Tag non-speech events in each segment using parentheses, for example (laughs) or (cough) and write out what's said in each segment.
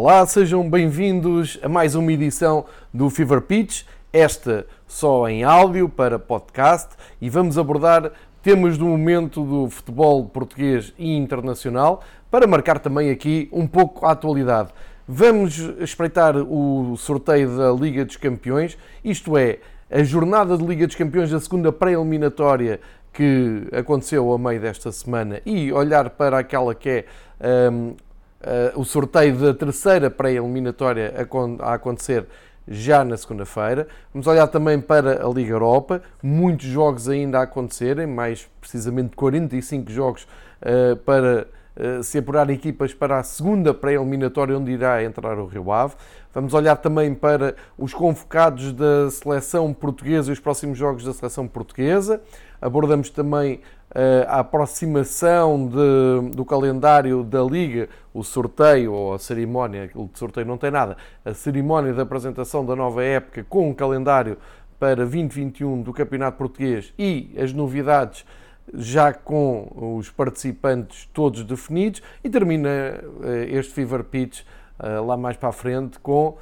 Olá, sejam bem-vindos a mais uma edição do Fever Pitch, esta só em áudio para podcast, e vamos abordar temas do momento do futebol português e internacional, para marcar também aqui um pouco a atualidade. Vamos espreitar o sorteio da Liga dos Campeões, isto é, a jornada de Liga dos Campeões da segunda pré-eliminatória que aconteceu a meio desta semana e olhar para aquela que é um, o sorteio da terceira pré-eliminatória a, acontecer já na segunda-feira. Vamos olhar também para a Liga Europa, muitos jogos ainda a acontecerem, mais precisamente 45 jogos uh, para uh, se apurar equipas para a segunda pré-eliminatória onde irá entrar o Rio Ave. Vamos olhar também para os convocados da seleção portuguesa e os próximos jogos da seleção portuguesa. Abordamos também eh, a aproximação de, do calendário da Liga, o sorteio ou a cerimónia, o sorteio não tem nada, a cerimónia de apresentação da nova época com um calendário para 2021 do Campeonato Português e as novidades já com os participantes todos definidos e termina eh, este Fever Pitch eh, lá mais para a frente com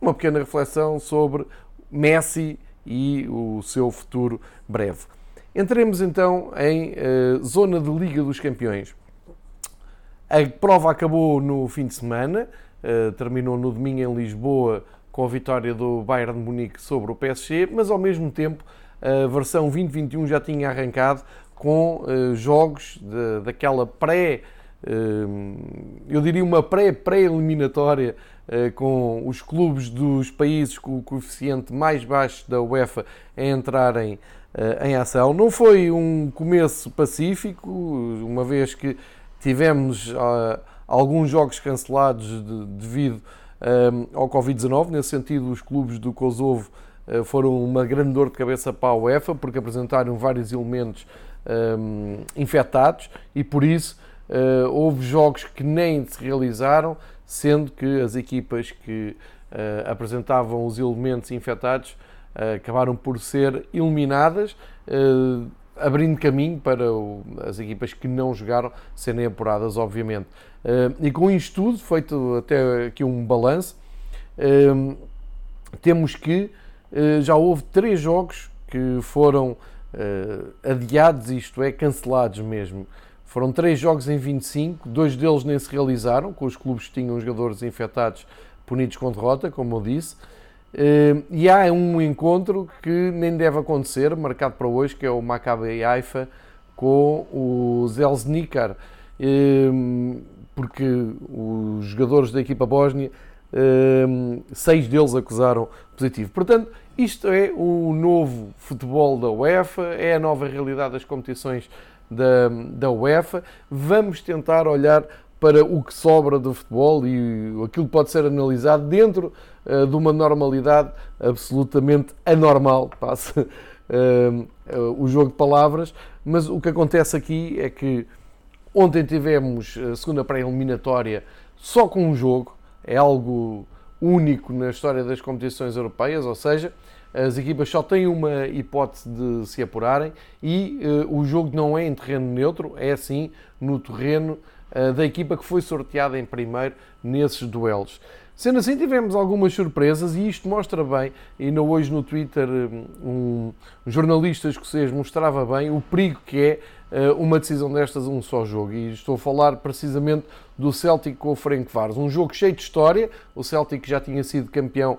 uma pequena reflexão sobre Messi e o seu futuro breve. Entremos então em uh, zona de Liga dos Campeões. A prova acabou no fim de semana, uh, terminou no domingo em Lisboa com a vitória do Bayern de Munique sobre o PSG, mas ao mesmo tempo a versão 2021 já tinha arrancado com uh, jogos de, daquela pré, eu diria uma pré-pré-eliminatória com os clubes dos países com o coeficiente mais baixo da UEFA a entrarem eh, em ação. Não foi um começo pacífico, uma vez que tivemos uh, alguns jogos cancelados de, devido um, ao Covid-19. Nesse sentido, os clubes do Kosovo uh, foram uma grande dor de cabeça para a UEFA, porque apresentaram vários elementos um, infectados e por isso houve jogos que nem se realizaram, sendo que as equipas que apresentavam os elementos infectados eh, acabaram por ser eliminadas, eh, abrindo caminho para as equipas que não jogaram serem apuradas, obviamente. E com isto tudo, feito até aqui um balanço, temos que já houve três jogos que foram adiados, isto é, cancelados mesmo. Foram três jogos em 25, dois deles nem se realizaram, com os clubes que tinham jogadores infectados punidos com derrota, como eu disse. Uh, e há um encontro que nem deve acontecer, marcado para hoje, que é o Maccabi Haifa com o Zelznikar, uh, porque os jogadores da equipa bósnia, uh, seis deles acusaram positivo. Portanto, isto é o novo futebol da UEFA, é a nova realidade das competições da, da UEFA. Vamos tentar olhar para o que sobra do futebol e aquilo pode ser analisado dentro uh, de uma normalidade absolutamente anormal, (laughs) passa uh, uh, o jogo de palavras, mas o que acontece aqui é que ontem tivemos a segunda pré-eliminatória só com um jogo, é algo único na história das competições europeias, ou seja, as equipas só têm uma hipótese de se apurarem e o jogo não é em terreno neutro, é assim no terreno eh, da equipa que foi sorteada em primeiro nesses duelos. Sendo assim, tivemos algumas surpresas e isto mostra bem, não hoje no Twitter eh, um jornalista escocês mostrava bem o perigo que é eh, uma decisão destas um só jogo. E estou a falar precisamente do Celtic com o Frank Vares. Um jogo cheio de história, o Celtic já tinha sido campeão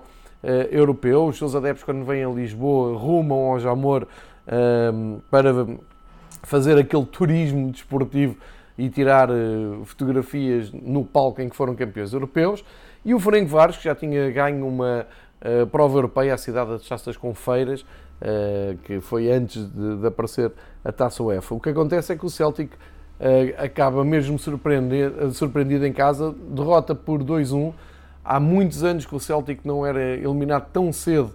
europeu, os seus adeptos quando vêm a Lisboa rumam ao Jamor para fazer aquele turismo desportivo e tirar uh, fotografias no palco em que foram campeões europeus. E o Flamengo Vares, que já tinha ganho uma uh, prova europeia, a cidade das Taças com Feiras, que foi antes de, de, aparecer a Taça UEFA. O que acontece é que o Celtic acaba mesmo surpreendido em casa, derrota por 2-1. Há muitos anos que o Celtic não era eliminado tão cedo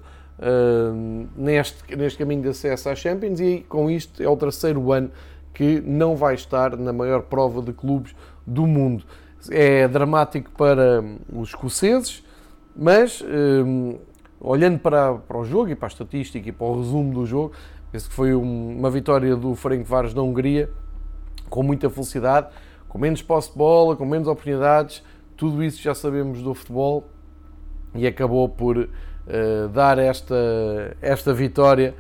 neste, neste caminho de acesso à Champions e com isto é o terceiro ano que não vai estar na maior prova de clubes do mundo. É dramático para os escoceses, mas um, olhando para, para o jogo e para a estatística e para o resumo do jogo, penso que foi um, uma vitória do Ferencváros da Hungria com muita felicidade, com menos posse de bola, com menos oportunidades, tudo isso já sabemos do futebol e acabou por uh, dar esta, esta vitória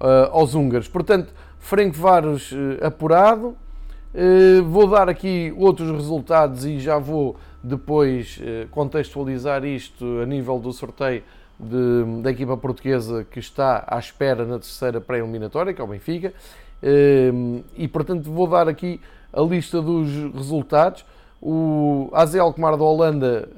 uh, aos húngaros. Portanto, Frank Varos uh, apurado. vou dar aqui outros resultados e já vou depois contextualizar isto a nível do sorteio de, da equipa portuguesa que está à espera na terceira pré-eliminatória, que é o Benfica. E portanto vou dar aqui a lista dos resultados. O AZ Alkmaar da Holanda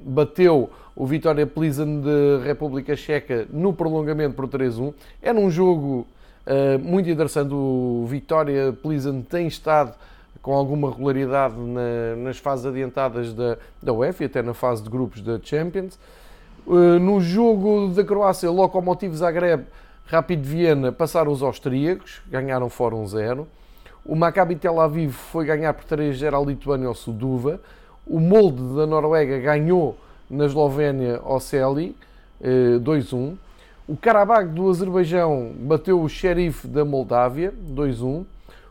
bateu o Vitória Plizen de República Checa no prolongamento por 3-1. Era um jogo uh, muito interessante. O Vitória Plizen tem estado com alguma regularidade na, nas fases adiantadas da, da UEFA e até na fase de grupos da Champions. Uh, no jogo da Croácia, Lokomotiv Zagreb, Rapid Viena passaram os austríacos, ganharam fora 1-0. O Maccabi Tel Aviv foi ganhar por 3-0 à Lituânia ao Suduva. O Molde da Noruega ganhou na Eslovénia ao Celi, 2-1. Eh, o Karabakh do Azerbaijão bateu o Sheriff da Moldávia, 2-1.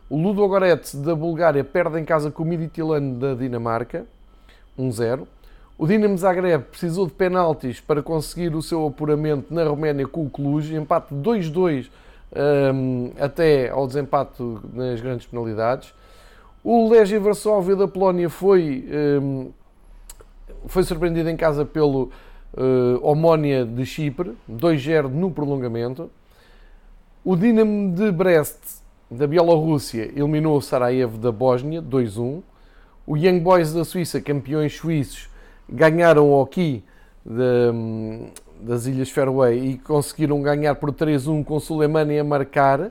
O Ludogorets da Bulgária perde em casa com o Midtjylland da Dinamarca, 1-0. O Dinamo Zagreb precisou de penaltis para conseguir o seu apuramento na Roménia com o Cluj, empate 2-2 um, até ao desempate nas grandes penalidades. O Legia Varsóvia da Polónia foi um, foi surpreendido em casa pelo uh, Omónia de Chipre, 2-0 no prolongamento. O Dinamo de Brest, da Bielorrússia, eliminou o Sarajevo da Bósnia, 2-1. O Young Boys da Suíça, campeões suíços, ganharam o Hockey das Ilhas Fairway e conseguiram ganhar por 3-1 com o Suleimani a marcar.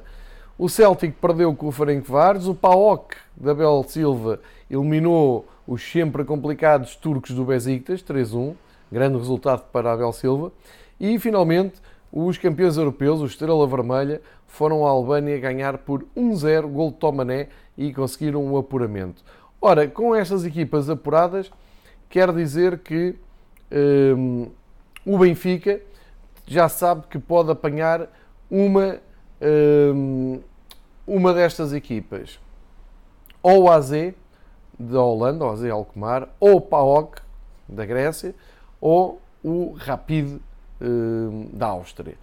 O Celtic perdeu com o Ferencváros. O PAOK da Bel Silva eliminou os sempre complicados turcos do Besiktas, 3-1, grande resultado para Abel Silva. E finalmente, os campeões europeus, o Estrela Vermelha, foram à Albânia ganhar por 1-0, gol de Tomané, e conseguiram um apuramento. Ora, com estas equipas apuradas, quer dizer que um, o Benfica já sabe que pode apanhar uma, um, uma destas equipas. Ou o AZ, da Holanda, o AZ Alkmaar, ou o PAOK da Grécia, ou o Rapid eh, da Áustria.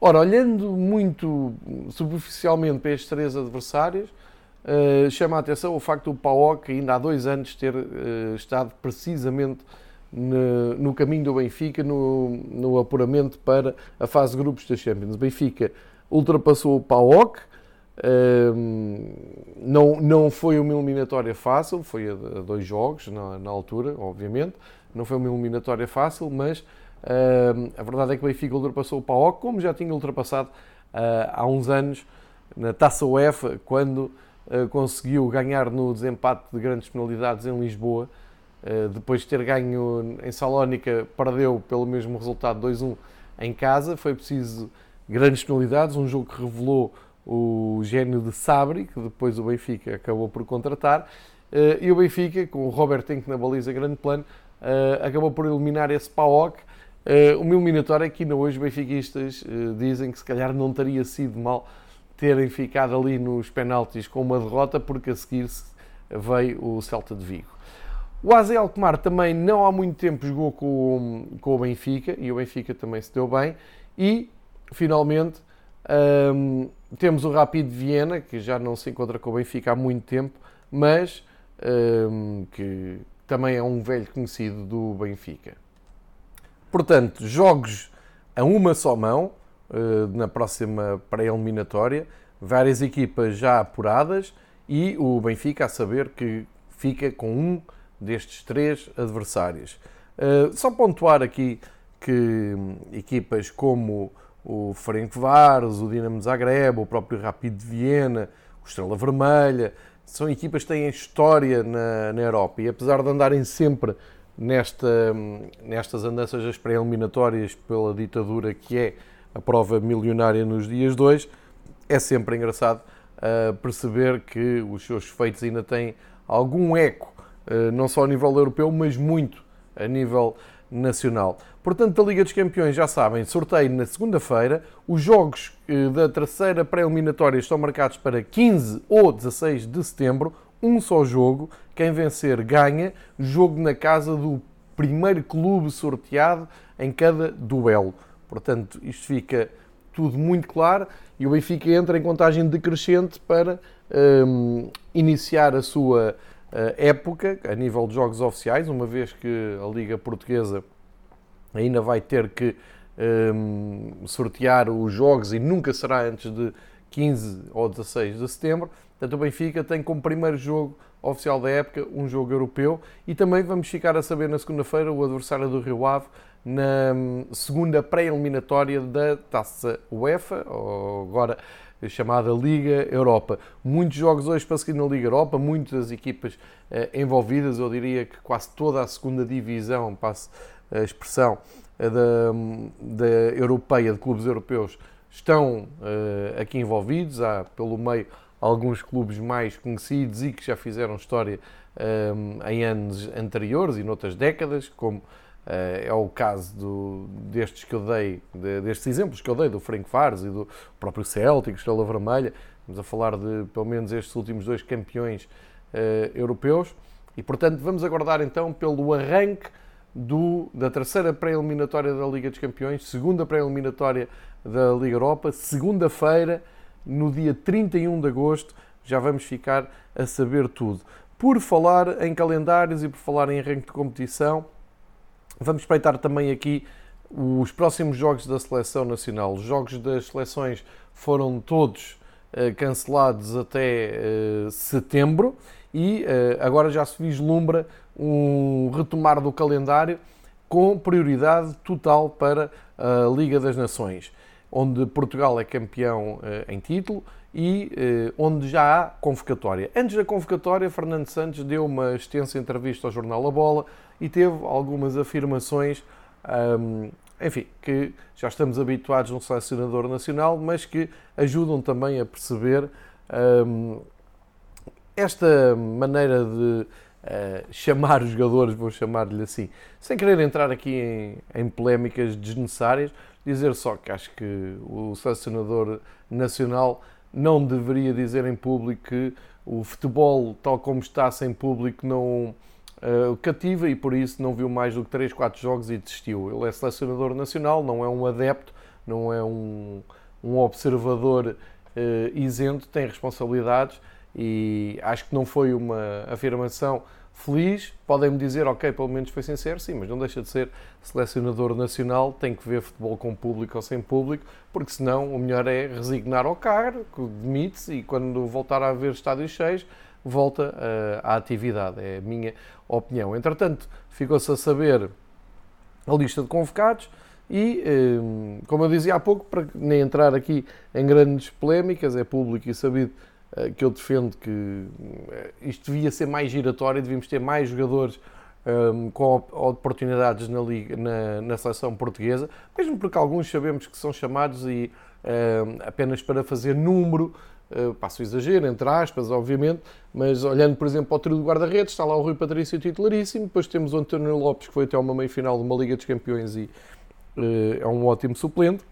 Ora, olhando muito superficialmente para estes três adversários, uh, chama a atenção o facto do PAOK ainda há dois anos ter uh, estado precisamente no, caminho do Benfica no, no apuramento para a fase de grupos da Champions. Benfica ultrapassou o PAOK, não, não foi uma eliminatória fácil, foi a, dois jogos na, na, altura, obviamente. Não foi uma eliminatória fácil, mas a verdade é que o Benfica ultrapassou o PAOK, como já tinha ultrapassado uh, há uns anos na Taça UEFA, quando uh, conseguiu ganhar no desempate de grandes penalidades em Lisboa. Uh, depois de ter ganho em Salónica, perdeu pelo mesmo resultado 2-1 em casa. Foi preciso grandes penalidades, um jogo que revelou o gênio de Sabri, que depois o Benfica acabou por contratar, eh, e o Benfica, com o Robert Tenck na baliza grande plano, eh, acabou por eliminar esse PAOK. Eh, uma eliminatória que ainda hoje benfiquistas dizem que se calhar não teria sido mal terem ficado ali nos penaltis com uma derrota, porque a seguir veio o Celta de Vigo. O AZ Alkmaar também não há muito tempo jogou com, com o Benfica e o Benfica também se deu bem e finalmente um, temos o Rapid Viena, que já não se encontra com o Benfica há muito tempo, mas um, que também é um velho conhecido do Benfica. Portanto, jogos a uma só mão uh, na próxima pré-eliminatória, várias equipas já apuradas e o Benfica a saber que fica com um destes três adversários. Uh, só pontuar aqui que um, equipas como o Ferencváros, o Dinamo Zagreb, o próprio Rapid de Viena, o Estrela Vermelha, são equipas que têm história na, na Europa e apesar de andarem sempre nesta, nestas andanças das pré-eliminatórias pela ditadura que é a prova milionária nos dias 2, é sempre engraçado uh, perceber que os seus feitos ainda têm algum eco, não só a nível europeu, mas muito a nível nacional. Portanto, da Liga dos Campeões, já sabem, sorteio na segunda-feira. Os jogos eh, da terceira pré-eliminatória estão marcados para 15 ou 16 de setembro. Um só jogo, quem vencer ganha, jogo na casa do primeiro clube sorteado em cada duelo. Portanto, isto fica tudo muito claro e o Benfica entra em contagem decrescente para um, iniciar a sua época a nível de jogos oficiais, uma vez que a Liga Portuguesa ainda vai ter que um, sortear os jogos e nunca será antes de 15 ou 16 de setembro. Portanto, o Benfica tem como primeiro jogo oficial da época um jogo europeu e também vamos ficar a saber na segunda-feira o adversário do Rio Ave na hum, segunda pré-eliminatória da Taça UEFA, agora chamada Liga Europa. Muitos jogos hoje para seguir na Liga Europa, muitas equipas eh, envolvidas, eu diria que quase toda a segunda divisão, passo a expressão, eh, da, da europeia, de clubes europeus, estão uh, aqui envolvidos. Há pelo meio alguns clubes mais conhecidos e que já fizeram história em anos anteriores e noutras décadas, como é o caso do, destes que eu dei, de, destes exemplos que eu dei, do Frank Fares e do próprio Celtic, Estrela Vermelha. Estamos a falar de pelo menos estes últimos dois campeões uh, europeus. E portanto, vamos aguardar então pelo arranque do, da terceira pré-eliminatória da Liga dos Campeões, segunda pré-eliminatória da Liga Europa, segunda-feira, no dia 31 de agosto, já vamos ficar a saber tudo. Por falar em calendários e por falar em arranque de competição, Vamos espreitar também aqui os próximos jogos da seleção nacional. Os jogos das seleções foram todos uh, cancelados até uh, setembro e uh, agora já se vislumbra um retomar do calendário com prioridade total para a Liga das Nações, onde Portugal é campeão em título e onde já há convocatória. Antes da convocatória, Fernando Santos deu uma extensa entrevista ao jornal A Bola e teve algumas afirmações, um, enfim, que já estamos habituados no selecionador nacional, mas que ajudam também a perceber um, esta maneira de uh, chamar os jogadores, vou chamar-lhe assim, sem querer entrar aqui em, em polémicas desnecessárias, dizer só que acho que o selecionador nacional não deveria dizer em público que o futebol, tal como está sem público, não uh, cativa e por isso não viu mais do que 3, 4 jogos e desistiu. Ele é selecionador nacional, não é um adepto, não é um, um observador uh, isento, tem responsabilidades e acho que não foi uma afirmação feliz. Podem-me dizer, ok, pelo menos foi sincero, sim, mas não deixa de ser selecionador nacional, tem que ver futebol com público ou sem público, porque senão o melhor é resignar ao cargo, demite-se e quando voltar a haver estádios cheios, volta uh, à atividade. É a minha opinião. Entretanto, ficou-se a saber a lista de convocados e, um, como eu dizia há pouco, para nem entrar aqui em grandes polémicas, é público e sabido uh, que eu defendo que isto devia ser mais giratório, devíamos ter mais jogadores um, com oportunidades na, liga, na, na, seleção portuguesa, mesmo porque alguns sabemos que são chamados e um, apenas para fazer número Uh, passo o exagero, entre aspas, obviamente, mas olhando, por exemplo, para o trio do guarda-redes, está lá o Rui Patrício titularíssimo, depois temos o António Lopes, que foi até uma meia-final de uma Liga dos Campeões e uh, é um ótimo suplente.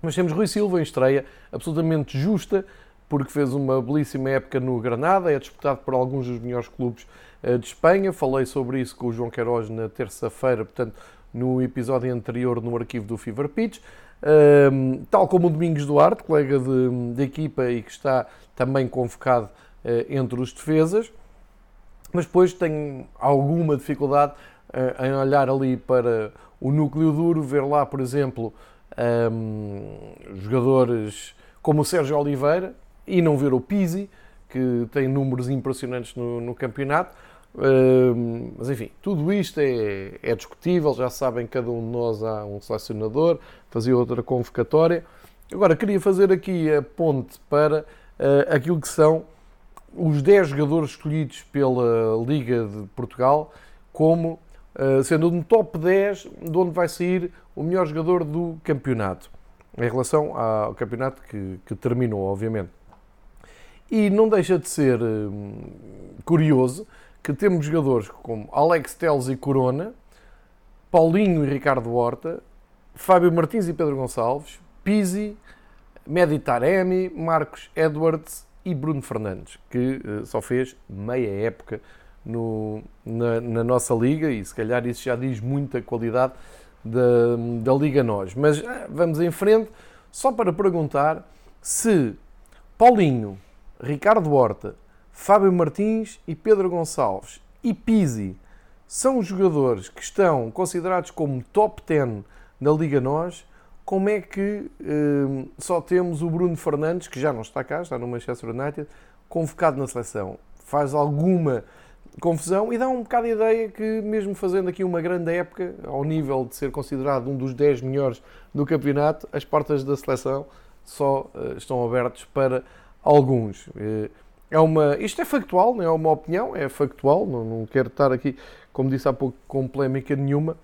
Mas temos Rui Silva em estreia, absolutamente justa, porque fez uma belíssima época no Granada, é disputado por alguns dos melhores clubes uh, de Espanha. Falei sobre isso com o João Queiroz na terça-feira, portanto, no episódio anterior no arquivo do Fever Pitch tal como o Domingos Duarte, colega de, de, equipa e que está também convocado uh, entre os defesas, mas depois tenho alguma dificuldade uh, em olhar ali para o núcleo duro, ver lá, por exemplo, um, jogadores como o Sérgio Oliveira e não ver o Pizzi, que tem números impressionantes no, no campeonato. Mas enfim, tudo isto é, é, discutível, já sabem, cada um de nós há um selecionador, fazia outra convocatória. Agora, queria fazer aqui a ponte para uh, aquilo que são os 10 jogadores escolhidos pela Liga de Portugal como uh, sendo no top 10 de onde vai sair o melhor jogador do campeonato, em relação ao campeonato que, que terminou, obviamente. E não deixa de ser curioso que temos jogadores como Alex Teles e Corona, Paulinho e Ricardo Horta, Fábio Martins e Pedro Gonçalves, Pizzi, Meditaremi, Marcos Edwards e Bruno Fernandes, que uh, só fez meia época no, na, na, nossa liga e se calhar isso já diz muita qualidade da, da Liga Nós. Mas ah, vamos em frente, só para perguntar se Paulinho, Ricardo Horta, Fábio Martins e Pedro Gonçalves e Pizzi são jogadores que estão considerados como top 10 da Liga Nós. Como é que eh, só temos o Bruno Fernandes, que já não está cá, está no Manchester United, convocado na seleção? Faz alguma confusão e dá um bocado de ideia que, mesmo fazendo aqui uma grande época, ao nível de ser considerado um dos 10 melhores do campeonato, as portas da seleção só uh, estão abertas para alguns. Uh, é uma, isto é factual, não é? Uma opinião, é factual, não, não quero estar aqui, como disse há pouco, com polémica nenhuma,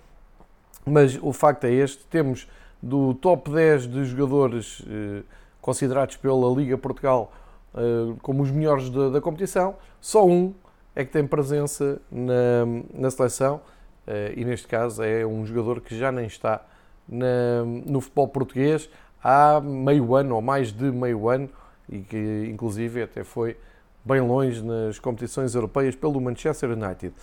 mas o facto é este: temos do top 10 de jogadores uh, considerados pela Liga Portugal como os melhores da, da competição, só um é que tem presença na, na seleção eh, e neste caso é um jogador que já nem está na, no futebol português há meio ano ou mais de meio ano e que inclusive até foi bem longe nas competições europeias pelo Manchester United.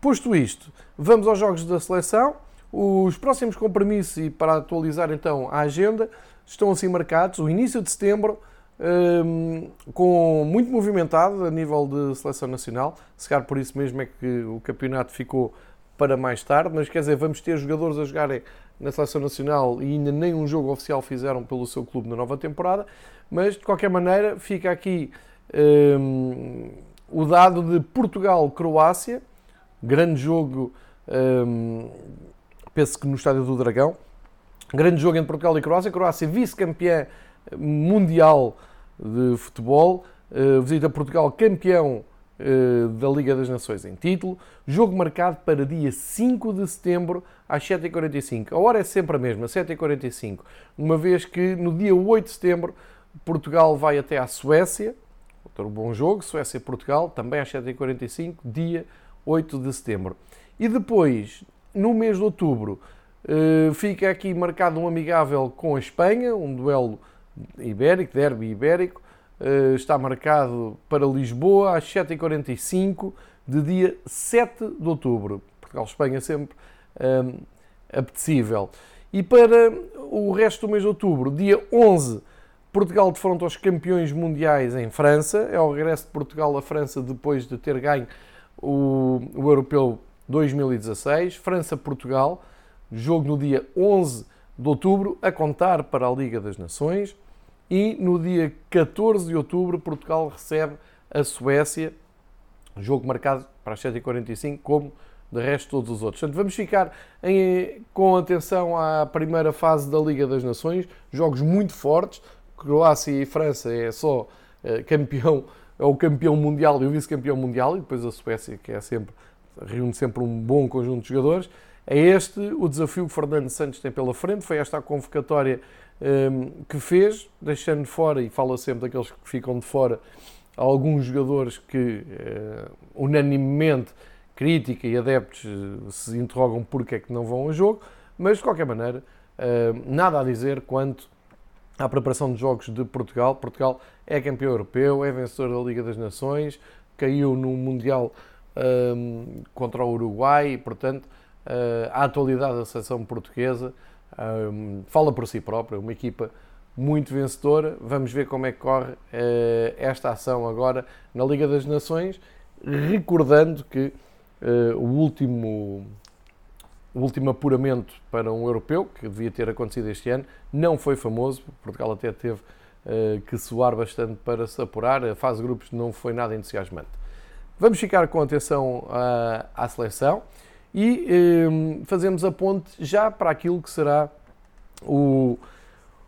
Posto isto, vamos aos jogos da seleção. Os próximos compromissos e para atualizar então a agenda estão assim marcados. O início de setembro um, com muito movimentado a nível de seleção nacional. Se calhar por isso mesmo é que o campeonato ficou para mais tarde, mas quer dizer, vamos ter jogadores a jogarem na seleção nacional e ainda nem um jogo oficial fizeram pelo seu clube na nova temporada, mas de qualquer maneira fica aqui um, o dado de Portugal-Croácia, grande jogo, um, penso que no Estádio do Dragão, grande jogo entre Portugal e Croácia, Croácia vice-campeã mundial de futebol, uh, visita Portugal campeão uh, da Liga das Nações em título, jogo marcado para dia 5 de setembro às 7h45. A hora é sempre a mesma, 7h45, uma vez que no dia 8 de setembro Portugal vai até à Suécia, outro bom jogo, Suécia-Portugal, também às 7h45, dia 8 de setembro. E depois, no mês de outubro, uh, fica aqui marcado um amigável com a Espanha, um duelo ibérico, derby ibérico, eh, está marcado para Lisboa às 7h45 de dia 7 de outubro. Portugal-Espanha sempre um, ehm, apetecível. E para o resto do mês de outubro, dia 11, Portugal defronta os campeões mundiais em França. É o regresso de Portugal à França depois de ter ganho o, o Europeu 2016. França-Portugal, jogo no dia 11 de outubro, a contar para a Liga das Nações. E no dia 14 de outubro, Portugal recebe a Suécia, jogo marcado para as 7h45, como de resto todos os outros. Portanto, vamos ficar em, com atenção à primeira fase da Liga das Nações, jogos muito fortes. Croácia e França é só é, campeão, é o campeão mundial e o vice-campeão mundial, e depois a Suécia, que é sempre, reúne sempre um bom conjunto de jogadores. É este o desafio que Fernando Santos tem pela frente, foi esta a convocatória um, que fez, deixando de fora, e fala sempre daqueles que ficam de fora, alguns jogadores que uh, unanimemente crítica e adeptos uh, se interrogam porque é que não vão a jogo, mas de qualquer maneira, nada a dizer quanto à preparação de jogos de Portugal. Portugal é campeão europeu, é vencedor da Liga das Nações, caiu no Mundial um, contra o Uruguai e, portanto, a atualidade da seleção portuguesa um, fala por si própria, uma equipa muito vencedora. Vamos ver como é que corre uh, esta ação agora na Liga das Nações, recordando que uh, o último o último apuramento para um europeu, que devia ter acontecido este ano, não foi famoso. Portugal até teve uh, que suar bastante para se apurar. A fase de grupos não foi nada entusiasmante. Vamos ficar com atenção à, à seleção e um, fazemos a ponte já para aquilo que será o,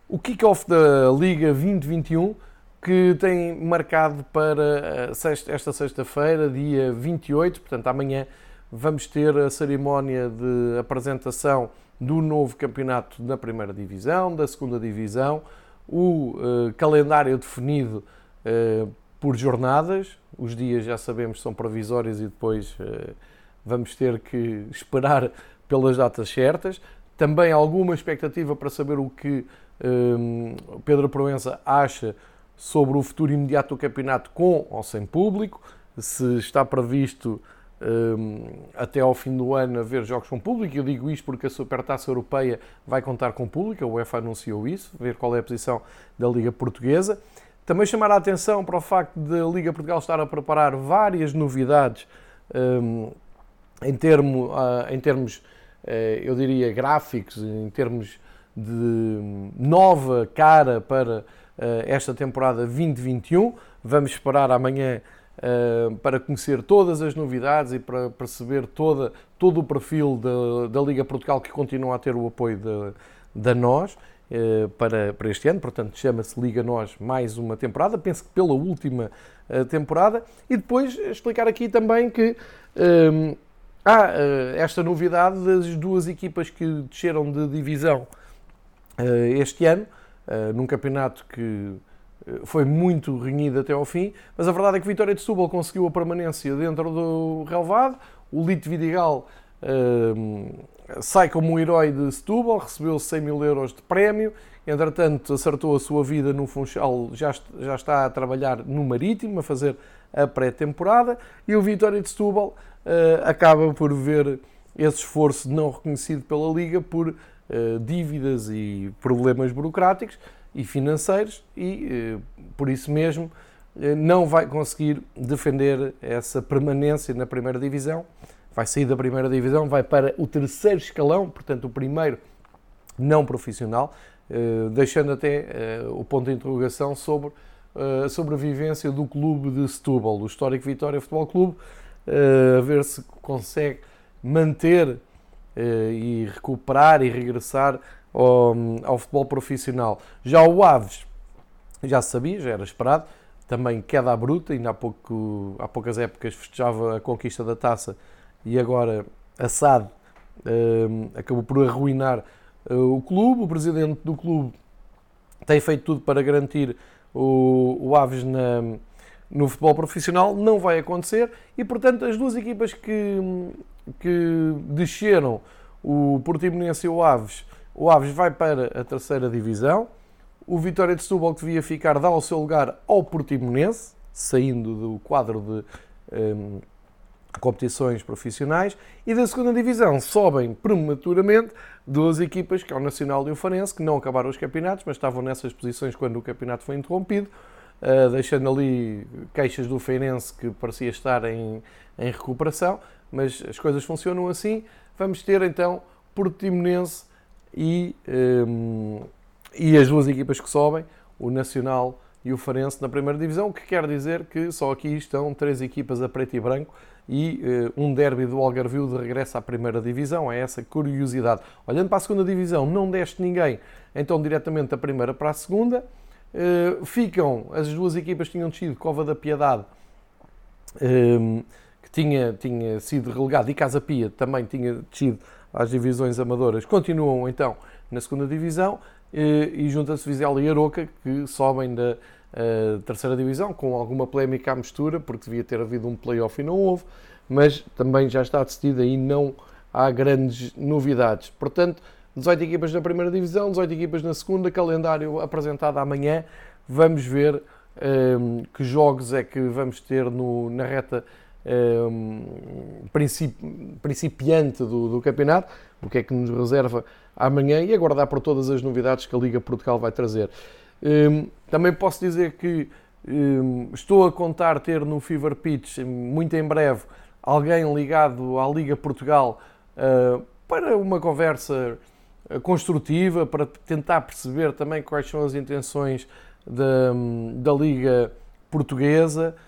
o kick-off da Liga 2021, que tem marcado para sexta, esta sexta-feira, dia 28, portanto amanhã vamos ter a cerimónia de apresentação do novo campeonato na primeira divisão, da segunda divisão, o uh, calendário definido uh, por jornadas, os dias já sabemos são provisórios e depois uh, vamos ter que (laughs) esperar pelas datas certas. Também alguma expectativa para saber o que um, Pedro Proença acha sobre o futuro imediato do campeonato com ou sem público, se está previsto até ao fim do ano haver jogos com público. Eu digo isto porque a Supertaça Europeia vai contar com público, a UEFA anunciou isso, ver qual é a posição da Liga Portuguesa. Também chamar a atenção para o facto de a Liga Portugal estar a preparar várias novidades um, em, termo, uh, em termos, uh, eu diria, gráficos, em termos de nova cara para uh, esta temporada 2021. Vamos esperar amanhã para conhecer todas as novidades e para perceber toda, todo o perfil da, Liga Portugal que continua a ter o apoio da, nós uh, para, para este ano. Portanto, chama-se Liga Nós mais uma temporada. Penso que pela última temporada. E depois explicar aqui também que. há esta novidade das duas equipas que desceram de divisão eh, este ano, eh, num campeonato que eh, foi muito renhido até ao fim, mas a verdade é que Vitória de Setúbal conseguiu a permanência dentro do relevado, o Lito Vidigal uh, sai como um herói de Setúbal, recebeu 100 mil euros de prémio, entretanto acertou a sua vida no Funchal, já, já está a trabalhar no Marítimo, a fazer a pré-temporada, e o Vitória de Setúbal uh, acaba por ver esse esforço não reconhecido pela Liga por uh, dívidas e problemas burocráticos e financeiros e, uh, por isso mesmo, uh, não vai conseguir defender essa permanência na primeira divisão. Vai sair da primeira divisão, vai para o terceiro escalão, portanto, o primeiro não profissional, deixando até o ponto de interrogação sobre a sobrevivência do clube de Setúbal, do histórico Vitória Futebol Clube, a ver se consegue manter eh, e recuperar e regressar ao, ao, futebol profissional. Já o Aves, já sabia, já era esperado, também queda à bruta, ainda há, pouco, há poucas épocas festejava a conquista da taça e agora a SAD eh, acabou por arruinar eh, o clube. O presidente do clube tem feito tudo para garantir o, o Aves na, no futebol profissional, não vai acontecer e, portanto, as duas equipas que, que desceram, o Portimonense e o Aves, o Aves vai para a terceira divisão, o Vitória de Setúbal que devia ficar dá o seu lugar ao Portimonense, saindo do quadro de um, competições profissionais, e da segunda divisão sobem prematuramente duas equipas, que é o Nacional e o Farense, que não acabaram os campeonatos, mas estavam nessas posições quando o campeonato foi interrompido, uh, deixando ali queixas do Feirense que parecia estar em, em recuperação, mas as coisas funcionam assim. Vamos ter então Portimonense e, um, e as duas equipas que sobem, o Nacional e o Farense na primeira divisão, o que quer dizer que só aqui estão três equipas a preto e branco e uh, um derby do Algarvio de regresso à primeira divisão, é essa curiosidade. Olhando para a segunda divisão, não deste ninguém, então diretamente da primeira para a segunda. Uh, ficam, as duas equipas tinham descido Cova da Piedade, um, que tinha, tinha sido relegado, e Casa Pia também tinha descido às divisões amadoras, continuam então na segunda divisão, eh, e junta-se Vizela e Aroca, que sobem da uh, terceira divisão, com alguma polémica à mistura, porque devia ter havido um playoff e não houve, mas também já está decidido e não há grandes novidades. Portanto, 18 equipas na primeira divisão, 18 equipas na segunda, calendário apresentado amanhã. Vamos ver ehm, que jogos é que vamos ter no, na reta principiante do, do, campeonato, o que é que nos reserva amanhã e aguardar por todas as novidades que a Liga Portugal vai trazer. Ehm, também posso dizer que estou a contar ter no Fever Pitch, muito em breve, alguém ligado à Liga Portugal uh, para uma conversa eh, construtiva para tentar perceber também quais são as intenções da, da Liga Portuguesa, eh,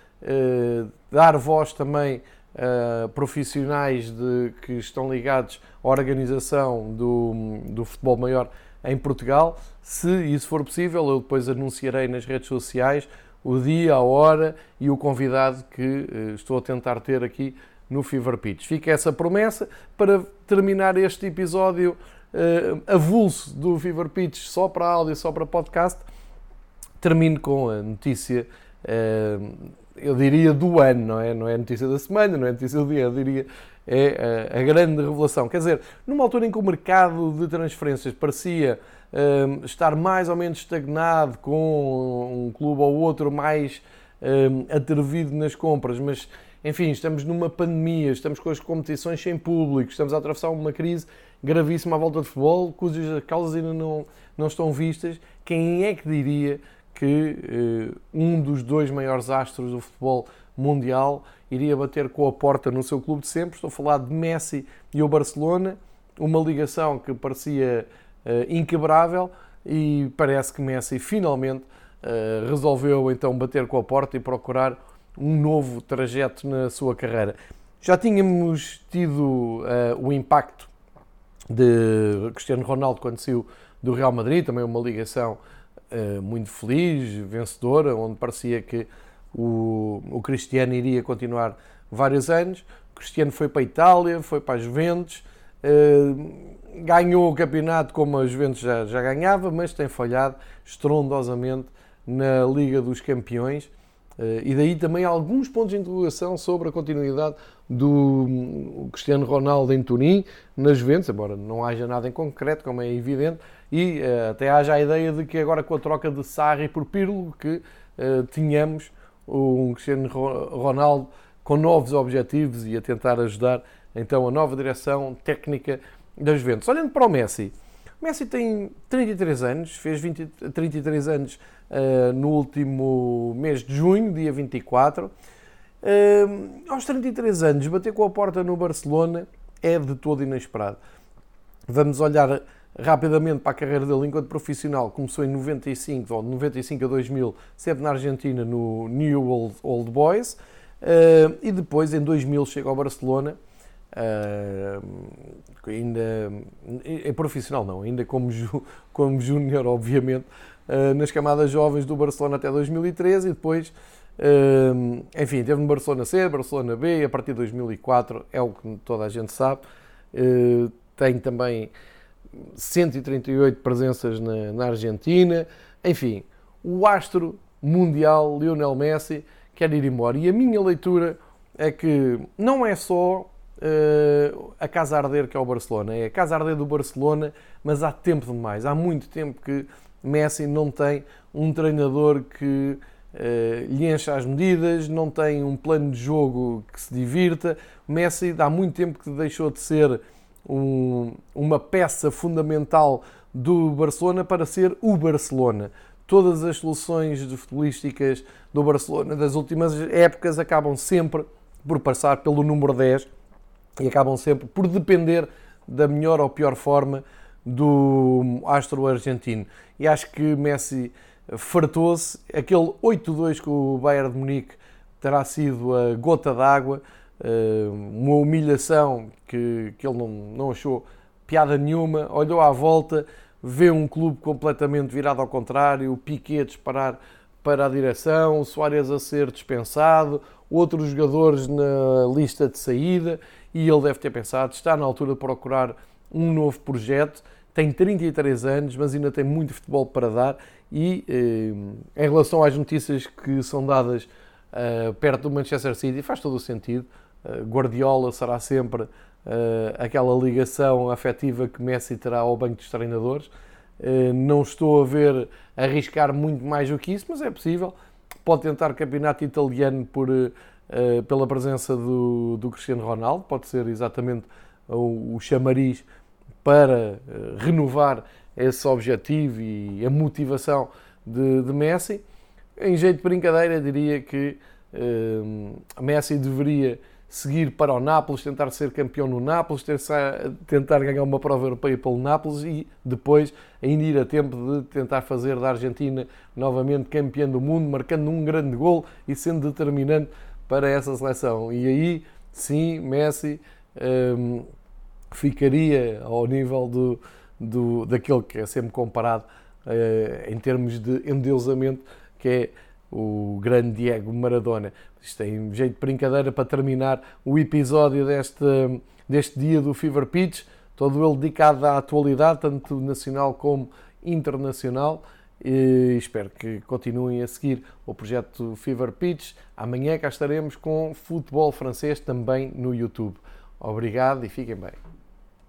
dar voz também a profissionais de, que estão ligados à organização do, do futebol maior em Portugal. Se isso for possível, eu depois anunciarei nas redes sociais o dia, a hora e o convidado que eh, estou a tentar ter aqui no Fever Pitch. Fica essa promessa para terminar este episódio uh, avulso do Fever Pitch só para áudio, só para podcast, termino com a notícia, uh, eu diria do ano, não é? Não é notícia da semana, não é notícia do dia, eu diria é a, a grande revelação. Quer dizer, numa altura em que o mercado de transferências parecia uh, estar mais ou menos estagnado, com um clube ou outro mais atrevido nas compras, mas enfim, estamos numa pandemia, estamos com as competições sem público, estamos a atravessar uma crise gravíssima à volta de futebol, cujas causas ainda não, não estão vistas. Quem é que diria que eh, um dos dois maiores astros do futebol mundial iria bater com a porta no seu clube de sempre? Estou a falar de Messi e o Barcelona, uma ligação que parecia eh, inquebrável e parece que Messi finalmente eh, resolveu então bater com a porta e procurar um novo trajeto na sua carreira. Já tínhamos tido o impacto de Cristiano Ronaldo quando saiu do Real Madrid, também uma ligação muito feliz, vencedora, onde parecia que o, o Cristiano iria continuar vários anos. O Cristiano foi para a Itália, foi para a Juventus, uh, ganhou o campeonato como a Juventus já, já ganhava, mas tem falhado estrondosamente na Liga dos Campeões. Uh, e daí também alguns pontos de interrogação sobre a continuidade do Cristiano Ronaldo em Turim, nas Juventus, embora não haja nada em concreto, como é evidente, e uh, até haja a ideia de que agora com a troca de Sarri por Pirlo, que uh, tínhamos um Cristiano Ronaldo com novos objetivos e a tentar ajudar então a nova direção técnica das Juventus. Olhando para o Messi, o Messi tem 33 anos, fez 20, 33 anos uh, no último mês de junho, dia 24, Aos 33 anos, bater com a porta no Barcelona é de todo inesperado. Vamos olhar rapidamente para a carreira dele enquanto profissional. Começou em 95, ou de 95 a 2000, sempre na Argentina, no New Old, Old Boys. Uh, e depois, em 2000, chega ao Barcelona. Uh, ainda em profissional não, ainda como, como júnior obviamente uh, nas camadas jovens do Barcelona até 2013 e depois enfim, teve no Barcelona C, Barcelona B, a partir de 2004 é o que toda a gente sabe. Uh, tem também 138 presenças na, na, Argentina. Enfim, o astro mundial Lionel Messi quer ir embora. E a minha leitura é que não é só uh, a casa arder que é o Barcelona, é a casa arder do Barcelona, mas há tempo demais. Há muito tempo que Messi não tem um treinador que Uh, lhe enche as medidas, não tem um plano de jogo que se divirta. O Messi há muito tempo que deixou de ser um, uma peça fundamental do Barcelona para ser o Barcelona. Todas as soluções futebolísticas do Barcelona das últimas épocas acabam sempre por passar pelo número 10 e acabam sempre por depender da melhor ou pior forma do astro argentino. E acho que Messi fartou-se. Aquele 8-2 com o Bayern de Munique terá sido a gota d'água, eh, uma humilhação que, que ele não, não achou piada nenhuma, olhou à volta, vê um clube completamente virado ao contrário, o Piquet disparar para a direção, o Soares a ser dispensado, outros jogadores na lista de saída, e ele deve ter pensado, está na altura de procurar um novo projeto, tem 33 anos, mas ainda tem muito futebol para dar e eh, em relação às notícias que são dadas uh, perto do Manchester City, faz todo o sentido. Uh, Guardiola será sempre uh, aquela ligação afetiva que Messi terá ao banco dos treinadores. não estou a ver arriscar muito mais do que isso, mas é possível. Pode tentar campeonato italiano por, pela presença do, do Cristiano Ronaldo, pode ser exatamente o, o chamariz para renovar esse objetivo e a motivação de, de Messi. Em jeito de brincadeira, diria que uh, Messi deveria seguir para o Nápoles, tentar ser campeão no Nápoles, tentar ganhar uma prova europeia pelo Nápoles e depois ainda ir a tempo de tentar fazer da Argentina novamente campeã do mundo, marcando um grande gol e sendo determinante para essa seleção. E aí, sim, Messi um, ficaria ao nível do, do, daquele que é sempre comparado uh, em termos de endeusamento, que é o grande Diego Maradona. Isto tem jeito de brincadeira para terminar o episódio deste, deste dia do Fever Pitch, todo ele dedicado à atualidade, tanto nacional como internacional. E espero que continuem a seguir o projeto Fever Pitch. Amanhã cá estaremos com futebol francês também no YouTube. Obrigado e fiquem bem.